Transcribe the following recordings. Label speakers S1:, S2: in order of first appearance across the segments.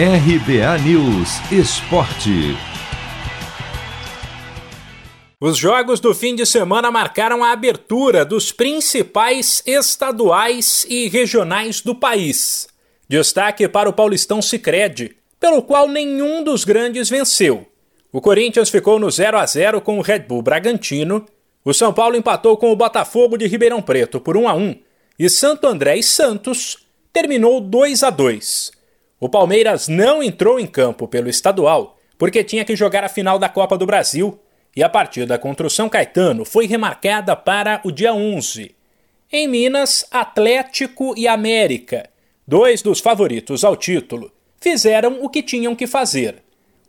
S1: RBA News Esporte.
S2: Os jogos do fim de semana marcaram a abertura dos principais estaduais e regionais do país. Destaque para o Paulistão Sicredi, pelo qual nenhum dos grandes venceu. O Corinthians ficou no 0 a 0 com o Red Bull Bragantino, o São Paulo empatou com o Botafogo de Ribeirão Preto por 1 a 1 e Santo André e Santos terminou 2 a 2. O Palmeiras não entrou em campo pelo estadual porque tinha que jogar a final da Copa do Brasil e a partida contra o São Caetano foi remarcada para o dia 11. Em Minas, Atlético e América, dois dos favoritos ao título, fizeram o que tinham que fazer.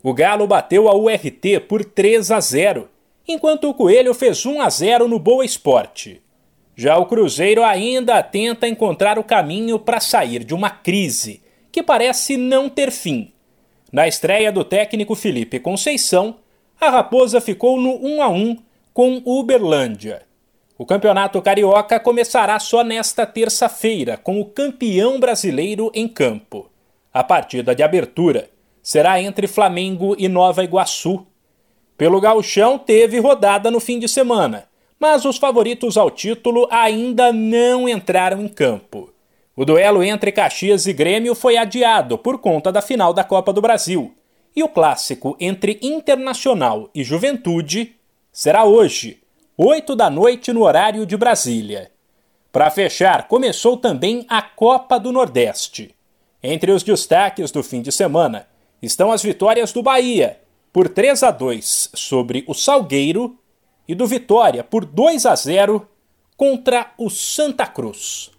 S2: O Galo bateu a URT por 3 a 0, enquanto o Coelho fez 1 a 0 no Boa Esporte. Já o Cruzeiro ainda tenta encontrar o caminho para sair de uma crise que parece não ter fim. Na estreia do técnico Felipe Conceição, a Raposa ficou no 1 a 1 com Uberlândia. O Campeonato Carioca começará só nesta terça-feira, com o campeão brasileiro em campo. A partida de abertura será entre Flamengo e Nova Iguaçu. Pelo Gauchão teve rodada no fim de semana, mas os favoritos ao título ainda não entraram em campo. O duelo entre Caxias e Grêmio foi adiado por conta da final da Copa do Brasil. E o clássico entre Internacional e Juventude será hoje, 8 da noite no horário de Brasília. Para fechar, começou também a Copa do Nordeste. Entre os destaques do fim de semana estão as vitórias do Bahia, por 3 a 2 sobre o Salgueiro, e do Vitória por 2 a 0 contra o Santa Cruz.